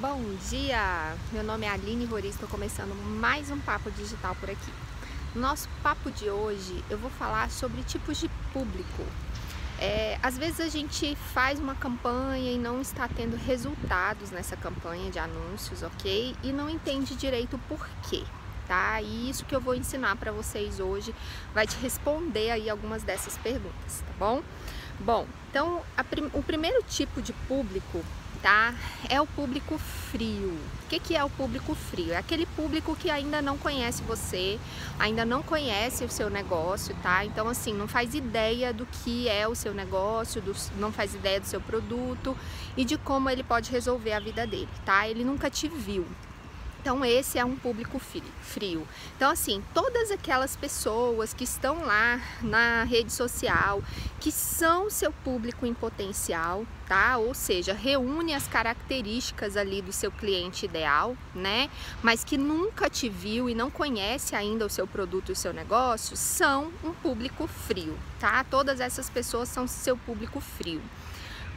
Bom dia! Meu nome é Aline Roriz, estou começando mais um Papo Digital por aqui. No nosso papo de hoje eu vou falar sobre tipos de público. É, às vezes a gente faz uma campanha e não está tendo resultados nessa campanha de anúncios, ok? E não entende direito o porquê, tá? E isso que eu vou ensinar para vocês hoje vai te responder aí algumas dessas perguntas, tá bom? Bom, então prim o primeiro tipo de público tá? É o público frio. O que, que é o público frio? É aquele público que ainda não conhece você, ainda não conhece o seu negócio, tá? Então, assim, não faz ideia do que é o seu negócio, do, não faz ideia do seu produto e de como ele pode resolver a vida dele, tá? Ele nunca te viu, então esse é um público frio. Então assim, todas aquelas pessoas que estão lá na rede social, que são seu público em potencial, tá? Ou seja, reúne as características ali do seu cliente ideal, né? Mas que nunca te viu e não conhece ainda o seu produto e o seu negócio, são um público frio, tá? Todas essas pessoas são seu público frio.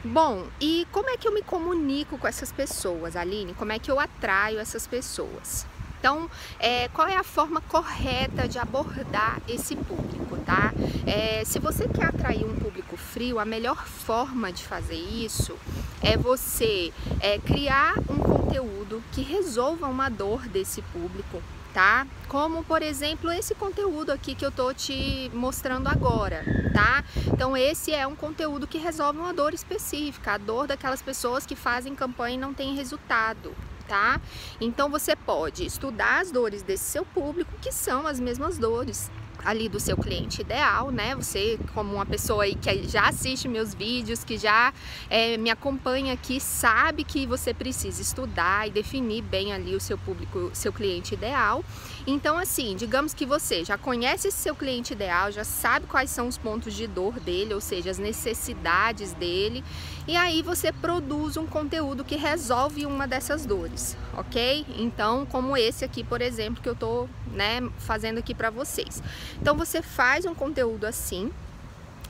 Bom, e como é que eu me comunico com essas pessoas, Aline? Como é que eu atraio essas pessoas? Então, é, qual é a forma correta de abordar esse público, tá? É, se você quer atrair um público frio, a melhor forma de fazer isso é você é, criar um conteúdo que resolva uma dor desse público, tá? Como, por exemplo, esse conteúdo aqui que eu tô te mostrando agora, tá? Então, esse é um conteúdo que resolve uma dor específica, a dor daquelas pessoas que fazem campanha e não tem resultado, tá? Então, você pode estudar as dores desse seu público, que são as mesmas dores ali do seu cliente ideal, né? Você, como uma pessoa aí que já assiste meus vídeos, que já é, me acompanha aqui, sabe que você precisa estudar e definir bem ali o seu público, seu cliente ideal. Então, assim, digamos que você já conhece esse seu cliente ideal, já sabe quais são os pontos de dor dele, ou seja, as necessidades dele, e aí você produz um conteúdo que resolve uma dessas dores, ok? Então, como esse aqui, por exemplo, que eu tô, né, fazendo aqui para vocês. Então, você faz um conteúdo assim,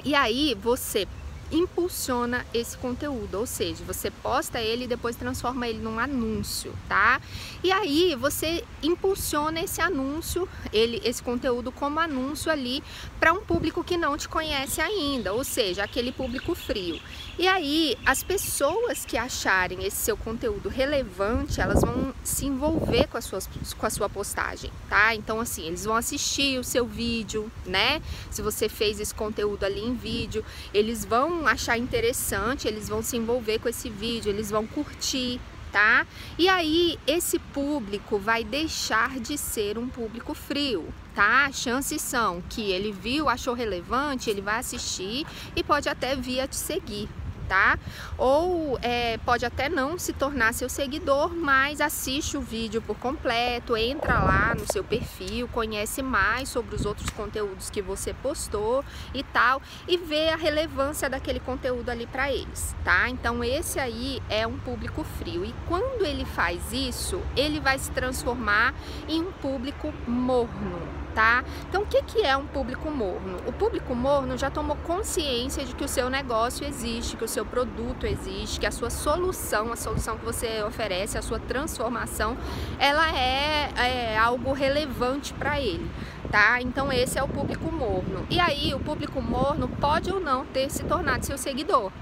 e aí você impulsiona esse conteúdo, ou seja, você posta ele e depois transforma ele num anúncio, tá? E aí você impulsiona esse anúncio, ele, esse conteúdo como anúncio ali para um público que não te conhece ainda, ou seja, aquele público frio. E aí as pessoas que acharem esse seu conteúdo relevante, elas vão se envolver com a sua, com a sua postagem, tá? Então assim, eles vão assistir o seu vídeo, né? Se você fez esse conteúdo ali em vídeo, eles vão achar interessante, eles vão se envolver com esse vídeo, eles vão curtir, tá? E aí esse público vai deixar de ser um público frio, tá? Chances são que ele viu, achou relevante, ele vai assistir e pode até vir a te seguir, tá? Ou é, pode até não se tornar seu seguidor, mas assiste o vídeo por completo, entra lá no seu perfil, conhece mais sobre os outros conteúdos que você postou e tal, e vê a relevância daquele conteúdo ali para eles, tá? Então esse aí é um público frio e quando ele faz isso, ele vai se transformar em um público morno, tá? Então, o que, que é um público morno? O público morno já tomou consciência de que o seu negócio existe, que o seu produto existe, que a sua solução, a solução que você oferece, a sua transformação, ela é, é algo relevante para ele, tá? Então, esse é o público morno. E aí, o público morno pode ou não ter se tornado seu seguidor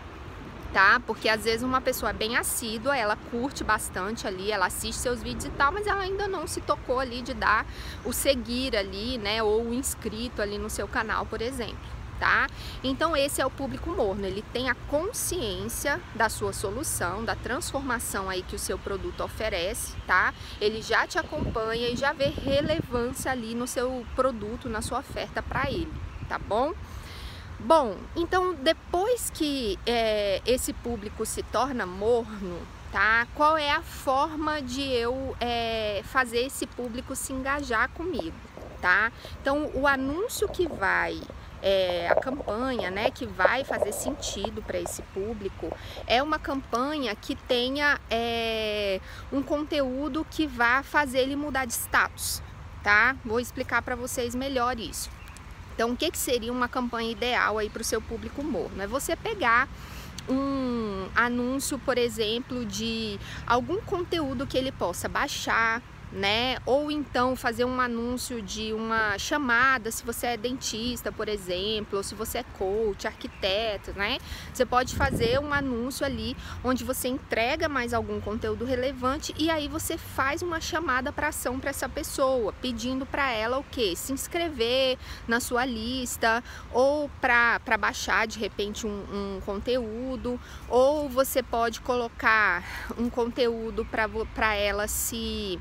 tá? Porque às vezes uma pessoa bem assídua, ela curte bastante ali, ela assiste seus vídeos e tal, mas ela ainda não se tocou ali de dar o seguir ali, né? Ou o inscrito ali no seu canal, por exemplo. Tá? Então esse é o público morno, ele tem a consciência da sua solução, da transformação aí que o seu produto oferece, tá? Ele já te acompanha e já vê relevância ali no seu produto, na sua oferta para ele, tá bom? Bom, então depois que é, esse público se torna morno, tá? Qual é a forma de eu é, fazer esse público se engajar comigo, tá? Então o anúncio que vai é, a campanha, né, que vai fazer sentido para esse público, é uma campanha que tenha é, um conteúdo que vá fazer ele mudar de status, tá? Vou explicar para vocês melhor isso. Então, o que, que seria uma campanha ideal aí para o seu público morno? É você pegar um anúncio, por exemplo, de algum conteúdo que ele possa baixar, né? Ou então fazer um anúncio de uma chamada, se você é dentista, por exemplo, ou se você é coach, arquiteto, né? Você pode fazer um anúncio ali onde você entrega mais algum conteúdo relevante e aí você faz uma chamada para ação para essa pessoa, pedindo para ela o que? Se inscrever na sua lista ou para baixar de repente um, um conteúdo, ou você pode colocar um conteúdo para ela se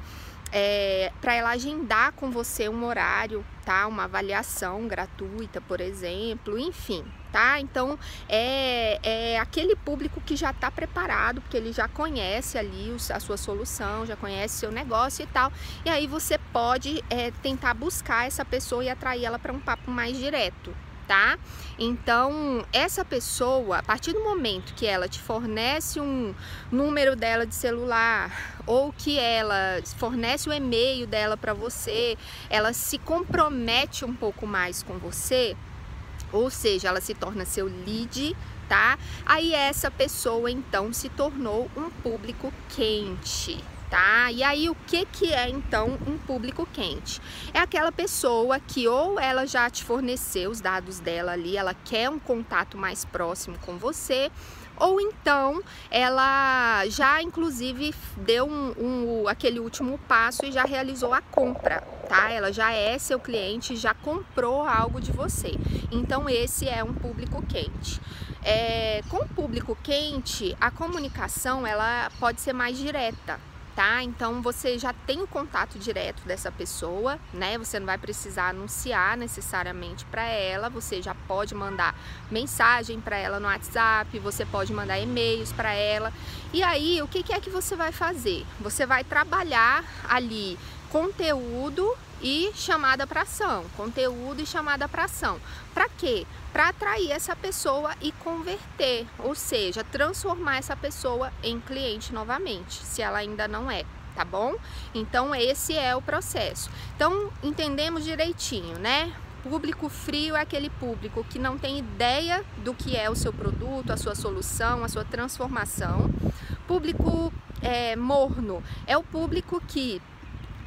é, para ela agendar com você um horário, tá? Uma avaliação gratuita, por exemplo, enfim, tá? Então é, é aquele público que já está preparado, porque ele já conhece ali a sua solução, já conhece seu negócio e tal. E aí você pode é, tentar buscar essa pessoa e atrair ela para um papo mais direto, tá? Então, essa pessoa, a partir do momento que ela te fornece um número dela de celular ou que ela fornece o e-mail dela para você, ela se compromete um pouco mais com você, ou seja, ela se torna seu lead, tá? Aí essa pessoa então se tornou um público quente tá? E aí o que que é então um público quente? É aquela pessoa que ou ela já te forneceu os dados dela ali, ela quer um contato mais próximo com você, ou então ela já inclusive deu um, um, aquele último passo e já realizou a compra, tá? Ela já é seu cliente, já comprou algo de você. Então esse é um público quente. É, com o público quente, a comunicação ela pode ser mais direta, tá? Então você já tem o contato direto dessa pessoa, né? Você não vai precisar anunciar necessariamente para ela, você já pode mandar mensagem para ela no WhatsApp, você pode mandar e-mails para ela. E aí, o que, que é que você vai fazer? Você vai trabalhar ali conteúdo e chamada para ação, conteúdo e chamada para ação. Para quê? Para atrair essa pessoa e converter, ou seja, transformar essa pessoa em cliente novamente, se ela ainda não é, tá bom? Então esse é o processo. Então entendemos direitinho, né? Público frio é aquele público que não tem ideia do que é o seu produto, a sua solução, a sua transformação. Público é, morno é o público que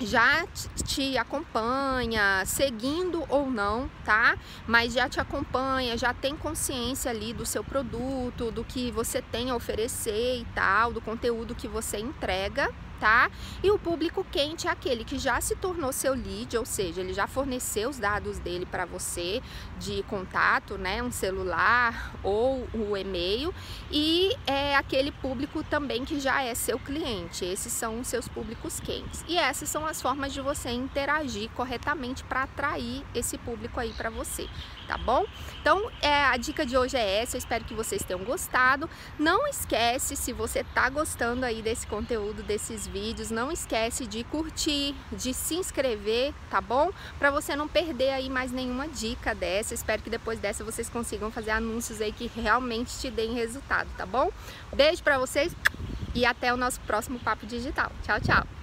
já te acompanha, seguindo ou não, tá? Mas já te acompanha, já tem consciência ali do seu produto, do que você tem a oferecer e tal, do conteúdo que você entrega, tá? E o público quente é aquele que já se tornou seu lead, ou seja, ele já forneceu os dados dele para você de contato, né, um celular ou o e-mail, e é aquele público também que já é seu cliente. Esses são os seus públicos quentes. E essas são as formas de você interagir corretamente para atrair esse público aí para você, tá bom? Então, é, a dica de hoje é essa, eu espero que vocês tenham gostado. Não esquece, se você tá gostando aí desse conteúdo, desses vídeos, não esquece de curtir, de se inscrever, tá bom? Para você não perder aí mais nenhuma dica dessa. Espero que depois dessa vocês consigam fazer anúncios aí que realmente te deem resultado, tá bom? Beijo para vocês e até o nosso próximo Papo Digital. Tchau, tchau!